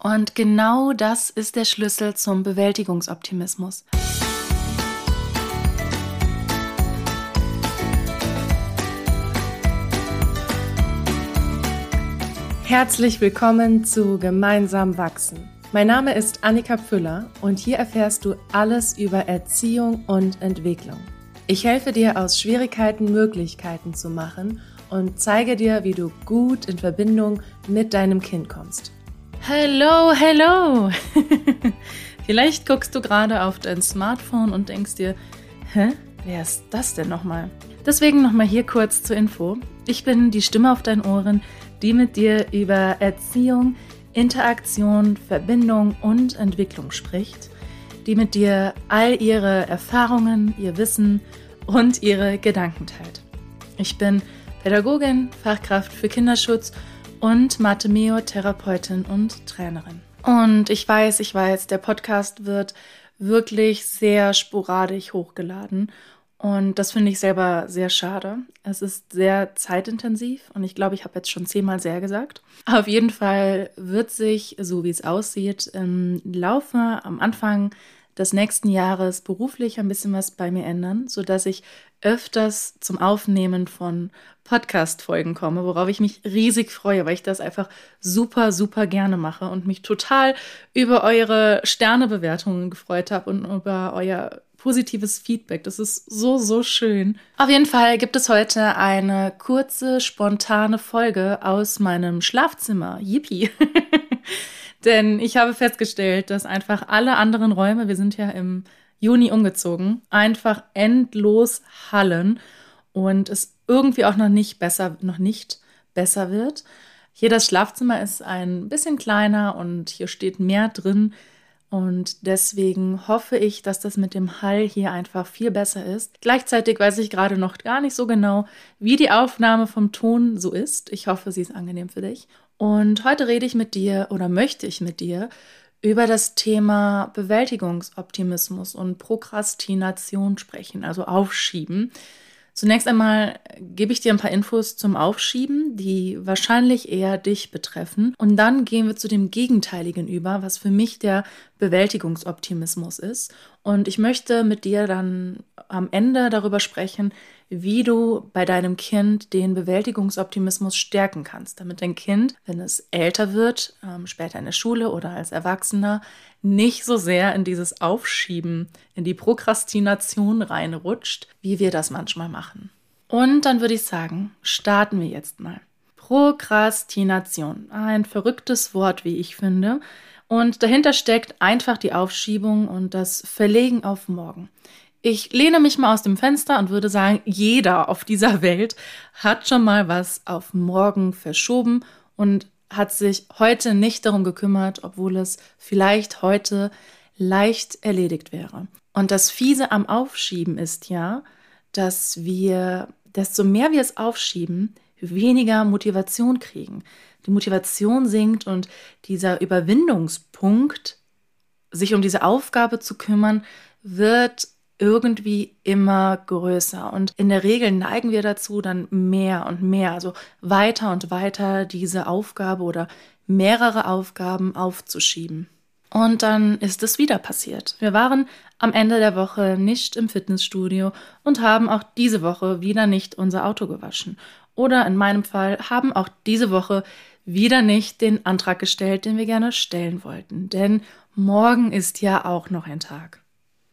Und genau das ist der Schlüssel zum Bewältigungsoptimismus. Herzlich willkommen zu Gemeinsam wachsen. Mein Name ist Annika Pfüller und hier erfährst du alles über Erziehung und Entwicklung. Ich helfe dir aus Schwierigkeiten Möglichkeiten zu machen und zeige dir, wie du gut in Verbindung mit deinem Kind kommst. Hallo, hallo! Vielleicht guckst du gerade auf dein Smartphone und denkst dir, hä, wer ist das denn nochmal? Deswegen nochmal hier kurz zur Info. Ich bin die Stimme auf deinen Ohren, die mit dir über Erziehung, Interaktion, Verbindung und Entwicklung spricht, die mit dir all ihre Erfahrungen, ihr Wissen und ihre Gedanken teilt. Ich bin Pädagogin, Fachkraft für Kinderschutz und Mathemeo-Therapeutin und Trainerin. Und ich weiß, ich weiß, der Podcast wird wirklich sehr sporadisch hochgeladen und das finde ich selber sehr schade. Es ist sehr zeitintensiv und ich glaube, ich habe jetzt schon zehnmal sehr gesagt. Auf jeden Fall wird sich, so wie es aussieht, im Laufe am Anfang des nächsten Jahres beruflich ein bisschen was bei mir ändern, sodass ich öfters zum Aufnehmen von Podcast-Folgen komme, worauf ich mich riesig freue, weil ich das einfach super, super gerne mache und mich total über eure Sternebewertungen gefreut habe und über euer positives Feedback. Das ist so, so schön. Auf jeden Fall gibt es heute eine kurze, spontane Folge aus meinem Schlafzimmer. Yippie. Denn ich habe festgestellt, dass einfach alle anderen Räume, wir sind ja im Juni umgezogen, einfach endlos hallen und es irgendwie auch noch nicht besser, noch nicht besser wird. Hier das Schlafzimmer ist ein bisschen kleiner und hier steht mehr drin. Und deswegen hoffe ich, dass das mit dem Hall hier einfach viel besser ist. Gleichzeitig weiß ich gerade noch gar nicht so genau, wie die Aufnahme vom Ton so ist. Ich hoffe, sie ist angenehm für dich. Und heute rede ich mit dir oder möchte ich mit dir über das Thema Bewältigungsoptimismus und Prokrastination sprechen, also Aufschieben. Zunächst einmal gebe ich dir ein paar Infos zum Aufschieben, die wahrscheinlich eher dich betreffen. Und dann gehen wir zu dem Gegenteiligen über, was für mich der Bewältigungsoptimismus ist. Und ich möchte mit dir dann am Ende darüber sprechen, wie du bei deinem Kind den Bewältigungsoptimismus stärken kannst, damit dein Kind, wenn es älter wird, ähm, später in der Schule oder als Erwachsener, nicht so sehr in dieses Aufschieben, in die Prokrastination reinrutscht, wie wir das manchmal machen. Und dann würde ich sagen, starten wir jetzt mal. Prokrastination, ein verrücktes Wort, wie ich finde. Und dahinter steckt einfach die Aufschiebung und das Verlegen auf morgen. Ich lehne mich mal aus dem Fenster und würde sagen, jeder auf dieser Welt hat schon mal was auf morgen verschoben und hat sich heute nicht darum gekümmert, obwohl es vielleicht heute leicht erledigt wäre. Und das Fiese am Aufschieben ist ja, dass wir, desto mehr wir es aufschieben, weniger Motivation kriegen. Die Motivation sinkt und dieser Überwindungspunkt, sich um diese Aufgabe zu kümmern, wird irgendwie immer größer. Und in der Regel neigen wir dazu, dann mehr und mehr, also weiter und weiter diese Aufgabe oder mehrere Aufgaben aufzuschieben. Und dann ist es wieder passiert. Wir waren am Ende der Woche nicht im Fitnessstudio und haben auch diese Woche wieder nicht unser Auto gewaschen. Oder in meinem Fall haben auch diese Woche wieder nicht den Antrag gestellt, den wir gerne stellen wollten. Denn morgen ist ja auch noch ein Tag.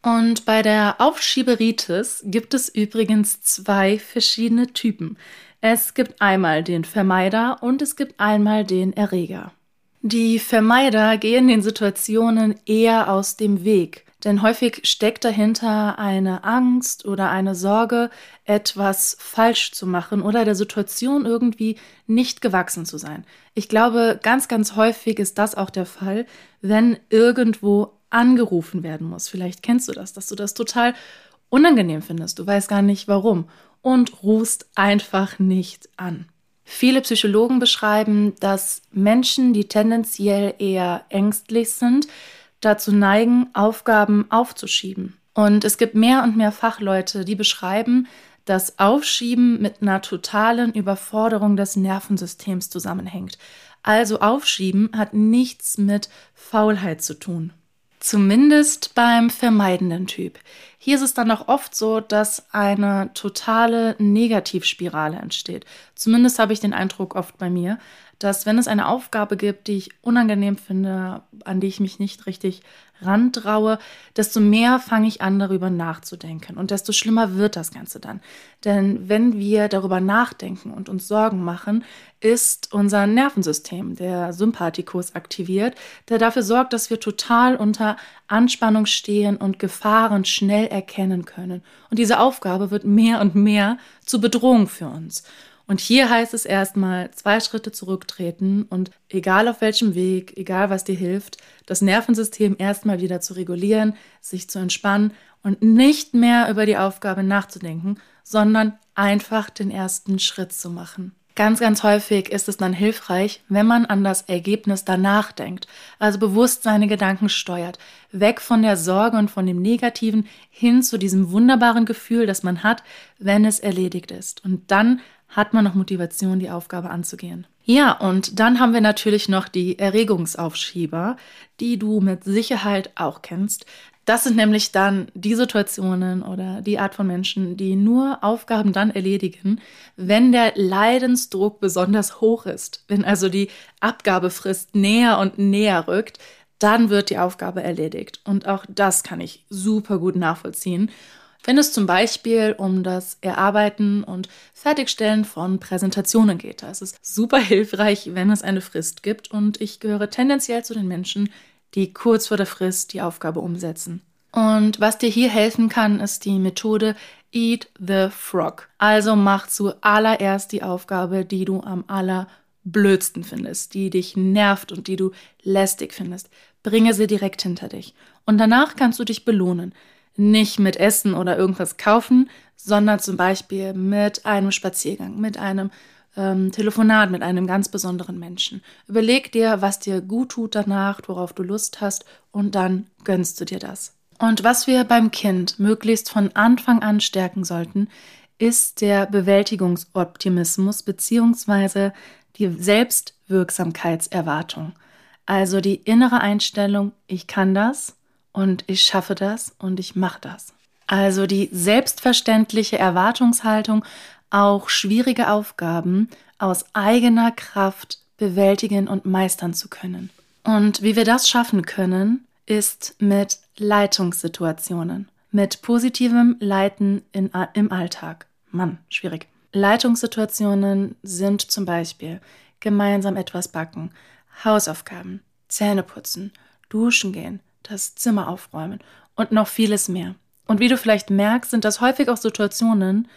Und bei der Aufschieberitis gibt es übrigens zwei verschiedene Typen. Es gibt einmal den Vermeider und es gibt einmal den Erreger. Die Vermeider gehen den Situationen eher aus dem Weg, denn häufig steckt dahinter eine Angst oder eine Sorge, etwas falsch zu machen oder der Situation irgendwie nicht gewachsen zu sein. Ich glaube, ganz, ganz häufig ist das auch der Fall, wenn irgendwo angerufen werden muss. Vielleicht kennst du das, dass du das total unangenehm findest. Du weißt gar nicht warum und rufst einfach nicht an. Viele Psychologen beschreiben, dass Menschen, die tendenziell eher ängstlich sind, dazu neigen, Aufgaben aufzuschieben. Und es gibt mehr und mehr Fachleute, die beschreiben, dass Aufschieben mit einer totalen Überforderung des Nervensystems zusammenhängt. Also Aufschieben hat nichts mit Faulheit zu tun. Zumindest beim vermeidenden Typ. Hier ist es dann auch oft so, dass eine totale Negativspirale entsteht. Zumindest habe ich den Eindruck oft bei mir, dass wenn es eine Aufgabe gibt, die ich unangenehm finde, an die ich mich nicht richtig rantraue, desto mehr fange ich an, darüber nachzudenken. Und desto schlimmer wird das Ganze dann. Denn wenn wir darüber nachdenken und uns Sorgen machen, ist unser Nervensystem, der Sympathikus, aktiviert, der dafür sorgt, dass wir total unter Anspannung stehen und Gefahren schnell erkennen können. Und diese Aufgabe wird mehr und mehr zur Bedrohung für uns. Und hier heißt es erstmal zwei Schritte zurücktreten und egal auf welchem Weg, egal was dir hilft, das Nervensystem erstmal wieder zu regulieren, sich zu entspannen und nicht mehr über die Aufgabe nachzudenken, sondern einfach den ersten Schritt zu machen. Ganz, ganz häufig ist es dann hilfreich, wenn man an das Ergebnis danach denkt, also bewusst seine Gedanken steuert, weg von der Sorge und von dem Negativen hin zu diesem wunderbaren Gefühl, das man hat, wenn es erledigt ist. Und dann hat man noch Motivation, die Aufgabe anzugehen. Ja, und dann haben wir natürlich noch die Erregungsaufschieber, die du mit Sicherheit auch kennst. Das sind nämlich dann die Situationen oder die Art von Menschen, die nur Aufgaben dann erledigen, wenn der Leidensdruck besonders hoch ist. Wenn also die Abgabefrist näher und näher rückt, dann wird die Aufgabe erledigt. Und auch das kann ich super gut nachvollziehen. Wenn es zum Beispiel um das Erarbeiten und Fertigstellen von Präsentationen geht, da ist es super hilfreich, wenn es eine Frist gibt und ich gehöre tendenziell zu den Menschen, die kurz vor der Frist die Aufgabe umsetzen. Und was dir hier helfen kann, ist die Methode Eat the Frog. Also mach zuallererst die Aufgabe, die du am allerblödsten findest, die dich nervt und die du lästig findest. Bringe sie direkt hinter dich. Und danach kannst du dich belohnen nicht mit Essen oder irgendwas kaufen, sondern zum Beispiel mit einem Spaziergang, mit einem ähm, Telefonat mit einem ganz besonderen Menschen. Überleg dir, was dir gut tut danach, worauf du Lust hast und dann gönnst du dir das. Und was wir beim Kind möglichst von Anfang an stärken sollten, ist der Bewältigungsoptimismus bzw. die Selbstwirksamkeitserwartung. Also die innere Einstellung, ich kann das, und ich schaffe das und ich mache das. Also die selbstverständliche Erwartungshaltung, auch schwierige Aufgaben aus eigener Kraft bewältigen und meistern zu können. Und wie wir das schaffen können, ist mit Leitungssituationen, mit positivem Leiten in, im Alltag. Mann, schwierig. Leitungssituationen sind zum Beispiel gemeinsam etwas backen, Hausaufgaben, Zähne putzen, duschen gehen, das Zimmer aufräumen und noch vieles mehr. Und wie du vielleicht merkst, sind das häufig auch Situationen,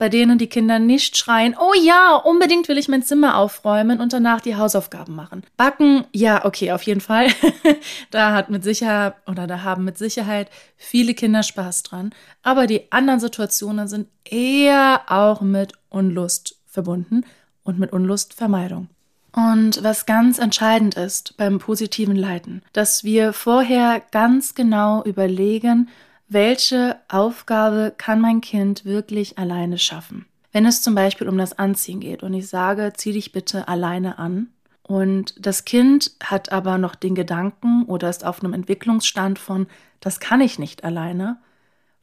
bei denen die Kinder nicht schreien, oh ja, unbedingt will ich mein Zimmer aufräumen und danach die Hausaufgaben machen. Backen, ja, okay, auf jeden Fall. da hat mit Sicherheit oder da haben mit Sicherheit viele Kinder Spaß dran. Aber die anderen Situationen sind eher auch mit Unlust verbunden und mit Unlustvermeidung. Und was ganz entscheidend ist beim positiven Leiten, dass wir vorher ganz genau überlegen, welche Aufgabe kann mein Kind wirklich alleine schaffen. Wenn es zum Beispiel um das Anziehen geht und ich sage, zieh dich bitte alleine an, und das Kind hat aber noch den Gedanken oder ist auf einem Entwicklungsstand von, das kann ich nicht alleine,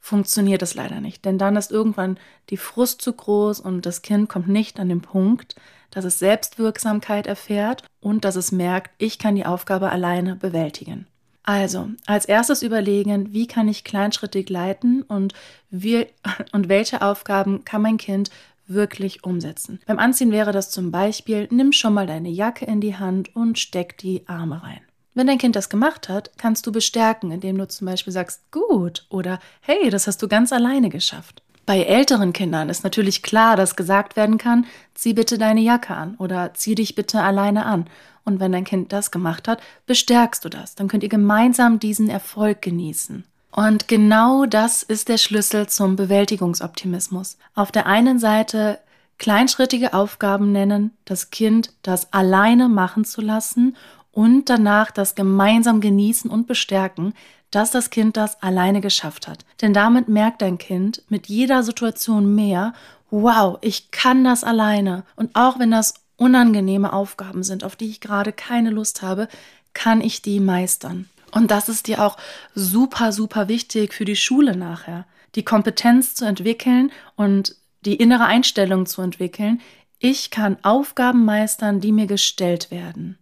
funktioniert es leider nicht. Denn dann ist irgendwann die Frust zu groß und das Kind kommt nicht an den Punkt, dass es Selbstwirksamkeit erfährt und dass es merkt, ich kann die Aufgabe alleine bewältigen. Also, als erstes überlegen, wie kann ich kleinschrittig leiten und, wie, und welche Aufgaben kann mein Kind wirklich umsetzen. Beim Anziehen wäre das zum Beispiel, nimm schon mal deine Jacke in die Hand und steck die Arme rein. Wenn dein Kind das gemacht hat, kannst du bestärken, indem du zum Beispiel sagst, gut oder hey, das hast du ganz alleine geschafft. Bei älteren Kindern ist natürlich klar, dass gesagt werden kann, zieh bitte deine Jacke an oder zieh dich bitte alleine an. Und wenn dein Kind das gemacht hat, bestärkst du das. Dann könnt ihr gemeinsam diesen Erfolg genießen. Und genau das ist der Schlüssel zum Bewältigungsoptimismus. Auf der einen Seite kleinschrittige Aufgaben nennen, das Kind das alleine machen zu lassen und danach das gemeinsam genießen und bestärken, dass das Kind das alleine geschafft hat. Denn damit merkt dein Kind mit jeder Situation mehr, wow, ich kann das alleine. Und auch wenn das unangenehme Aufgaben sind, auf die ich gerade keine Lust habe, kann ich die meistern. Und das ist dir auch super, super wichtig für die Schule nachher. Die Kompetenz zu entwickeln und die innere Einstellung zu entwickeln. Ich kann Aufgaben meistern, die mir gestellt werden.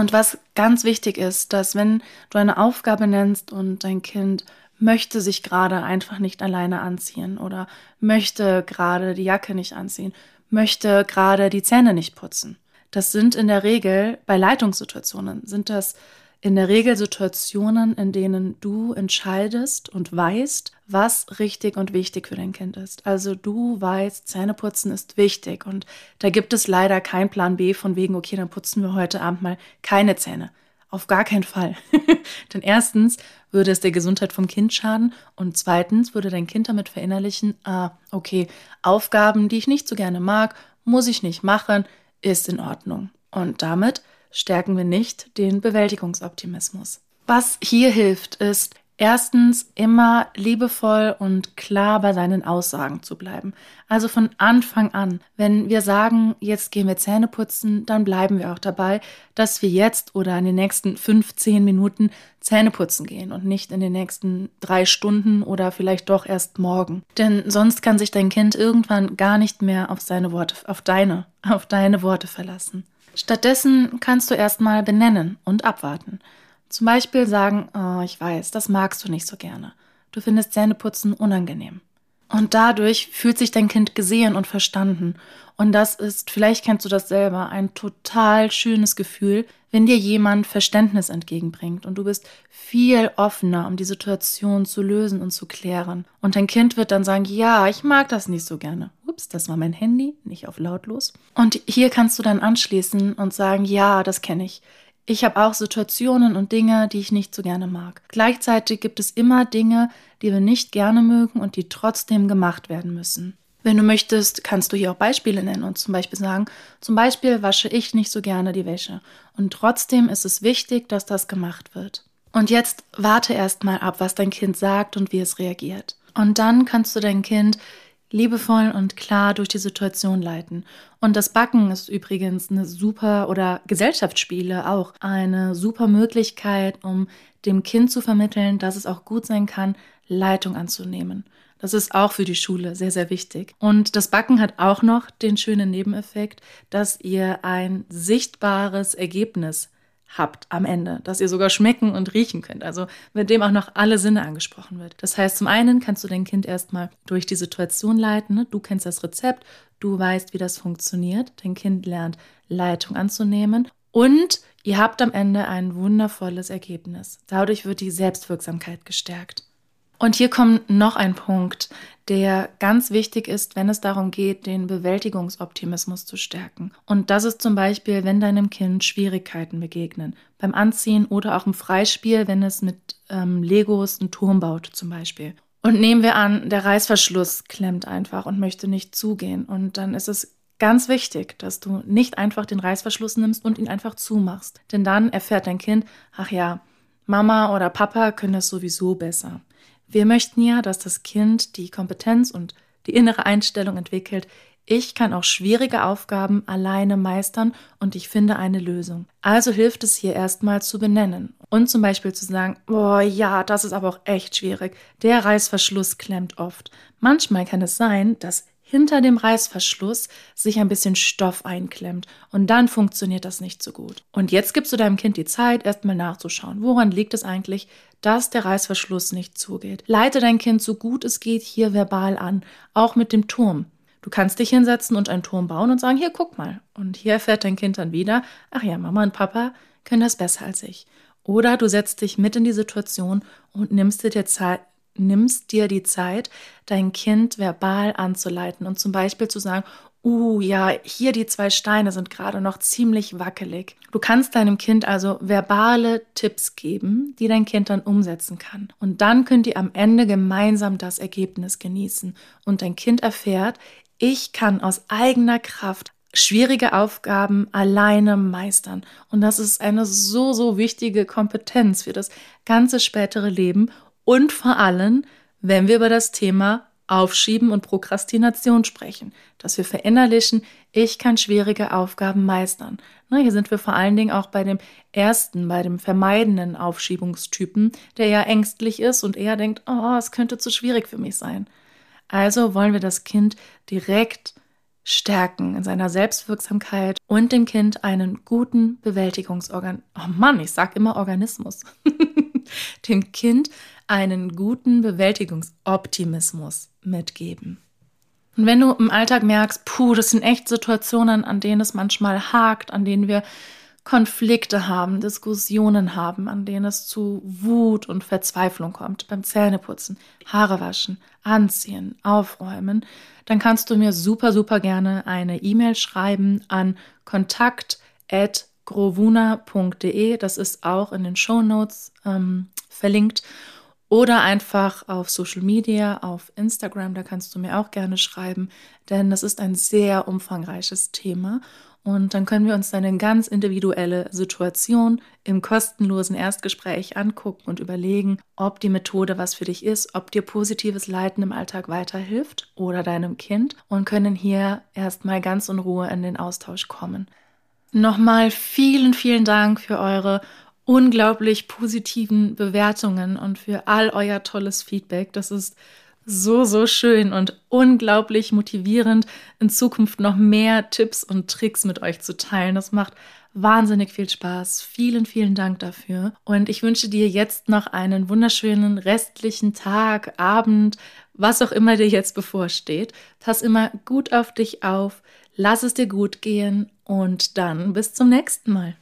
Und was ganz wichtig ist, dass wenn du eine Aufgabe nennst und dein Kind möchte sich gerade einfach nicht alleine anziehen oder möchte gerade die Jacke nicht anziehen, möchte gerade die Zähne nicht putzen. Das sind in der Regel bei Leitungssituationen, sind das in der Regel Situationen, in denen du entscheidest und weißt, was richtig und wichtig für dein Kind ist. Also du weißt, Zähneputzen ist wichtig und da gibt es leider keinen Plan B von wegen, okay, dann putzen wir heute Abend mal keine Zähne. Auf gar keinen Fall. Denn erstens würde es der Gesundheit vom Kind schaden und zweitens würde dein Kind damit verinnerlichen, ah, okay, Aufgaben, die ich nicht so gerne mag, muss ich nicht machen, ist in Ordnung. Und damit stärken wir nicht den Bewältigungsoptimismus. Was hier hilft, ist erstens immer liebevoll und klar bei seinen Aussagen zu bleiben. Also von Anfang an, wenn wir sagen, jetzt gehen wir Zähne putzen, dann bleiben wir auch dabei, dass wir jetzt oder in den nächsten 15 Minuten Zähne putzen gehen und nicht in den nächsten drei Stunden oder vielleicht doch erst morgen. Denn sonst kann sich dein Kind irgendwann gar nicht mehr auf seine Worte, auf deine, auf deine Worte verlassen. Stattdessen kannst du erstmal benennen und abwarten. Zum Beispiel sagen, oh, ich weiß, das magst du nicht so gerne. Du findest Zähneputzen unangenehm. Und dadurch fühlt sich dein Kind gesehen und verstanden. Und das ist, vielleicht kennst du das selber, ein total schönes Gefühl, wenn dir jemand Verständnis entgegenbringt und du bist viel offener, um die Situation zu lösen und zu klären. Und dein Kind wird dann sagen, ja, ich mag das nicht so gerne. Ups, das war mein Handy, nicht auf lautlos. Und hier kannst du dann anschließen und sagen, ja, das kenne ich. Ich habe auch Situationen und Dinge, die ich nicht so gerne mag. Gleichzeitig gibt es immer Dinge, die wir nicht gerne mögen und die trotzdem gemacht werden müssen. Wenn du möchtest, kannst du hier auch Beispiele nennen und zum Beispiel sagen, zum Beispiel wasche ich nicht so gerne die Wäsche und trotzdem ist es wichtig, dass das gemacht wird. Und jetzt warte erst mal ab, was dein Kind sagt und wie es reagiert. Und dann kannst du dein Kind liebevoll und klar durch die Situation leiten. Und das Backen ist übrigens eine super oder Gesellschaftsspiele auch eine super Möglichkeit, um dem Kind zu vermitteln, dass es auch gut sein kann, Leitung anzunehmen. Das ist auch für die Schule sehr, sehr wichtig. Und das Backen hat auch noch den schönen Nebeneffekt, dass ihr ein sichtbares Ergebnis habt am Ende, dass ihr sogar schmecken und riechen könnt, also mit dem auch noch alle Sinne angesprochen wird. Das heißt, zum einen kannst du dein Kind erstmal durch die Situation leiten, ne? du kennst das Rezept, du weißt, wie das funktioniert, dein Kind lernt Leitung anzunehmen und ihr habt am Ende ein wundervolles Ergebnis. Dadurch wird die Selbstwirksamkeit gestärkt. Und hier kommt noch ein Punkt, der ganz wichtig ist, wenn es darum geht, den Bewältigungsoptimismus zu stärken. Und das ist zum Beispiel, wenn deinem Kind Schwierigkeiten begegnen, beim Anziehen oder auch im Freispiel, wenn es mit ähm, Legos einen Turm baut zum Beispiel. Und nehmen wir an, der Reißverschluss klemmt einfach und möchte nicht zugehen. Und dann ist es ganz wichtig, dass du nicht einfach den Reißverschluss nimmst und ihn einfach zumachst. Denn dann erfährt dein Kind, ach ja, Mama oder Papa können das sowieso besser. Wir möchten ja, dass das Kind die Kompetenz und die innere Einstellung entwickelt, ich kann auch schwierige Aufgaben alleine meistern und ich finde eine Lösung. Also hilft es hier erstmal zu benennen und zum Beispiel zu sagen, oh ja, das ist aber auch echt schwierig. Der Reißverschluss klemmt oft. Manchmal kann es sein, dass hinter dem Reißverschluss sich ein bisschen Stoff einklemmt und dann funktioniert das nicht so gut. Und jetzt gibst du deinem Kind die Zeit, erstmal nachzuschauen, woran liegt es eigentlich, dass der Reißverschluss nicht zugeht. Leite dein Kind so gut es geht hier verbal an, auch mit dem Turm. Du kannst dich hinsetzen und einen Turm bauen und sagen, hier, guck mal. Und hier erfährt dein Kind dann wieder, ach ja, Mama und Papa können das besser als ich. Oder du setzt dich mit in die Situation und nimmst dir, Zeit, nimmst dir die Zeit, dein Kind verbal anzuleiten und zum Beispiel zu sagen, Uh, ja, hier die zwei Steine sind gerade noch ziemlich wackelig. Du kannst deinem Kind also verbale Tipps geben, die dein Kind dann umsetzen kann. Und dann könnt ihr am Ende gemeinsam das Ergebnis genießen. Und dein Kind erfährt, ich kann aus eigener Kraft schwierige Aufgaben alleine meistern. Und das ist eine so, so wichtige Kompetenz für das ganze spätere Leben und vor allem, wenn wir über das Thema Aufschieben und Prokrastination sprechen, dass wir verinnerlichen, ich kann schwierige Aufgaben meistern. Na, hier sind wir vor allen Dingen auch bei dem ersten, bei dem vermeidenden Aufschiebungstypen, der ja ängstlich ist und eher denkt, oh, es könnte zu schwierig für mich sein. Also wollen wir das Kind direkt stärken in seiner Selbstwirksamkeit und dem Kind einen guten Bewältigungsorgan. Oh Mann, ich sag immer Organismus. dem Kind einen guten Bewältigungsoptimismus mitgeben. Und wenn du im Alltag merkst, puh, das sind echt Situationen, an denen es manchmal hakt, an denen wir Konflikte haben, Diskussionen haben, an denen es zu Wut und Verzweiflung kommt, beim Zähneputzen, Haare waschen, anziehen, aufräumen, dann kannst du mir super, super gerne eine E-Mail schreiben an kontakt.grovuna.de. Das ist auch in den Show Notes ähm, verlinkt. Oder einfach auf Social Media, auf Instagram, da kannst du mir auch gerne schreiben, denn das ist ein sehr umfangreiches Thema und dann können wir uns eine ganz individuelle Situation im kostenlosen Erstgespräch angucken und überlegen, ob die Methode was für dich ist, ob dir positives Leiten im Alltag weiterhilft oder deinem Kind und können hier erstmal ganz in Ruhe in den Austausch kommen. Nochmal vielen, vielen Dank für eure unglaublich positiven Bewertungen und für all euer tolles Feedback. Das ist so, so schön und unglaublich motivierend, in Zukunft noch mehr Tipps und Tricks mit euch zu teilen. Das macht wahnsinnig viel Spaß. Vielen, vielen Dank dafür. Und ich wünsche dir jetzt noch einen wunderschönen restlichen Tag, Abend, was auch immer dir jetzt bevorsteht. Pass immer gut auf dich auf, lass es dir gut gehen und dann bis zum nächsten Mal.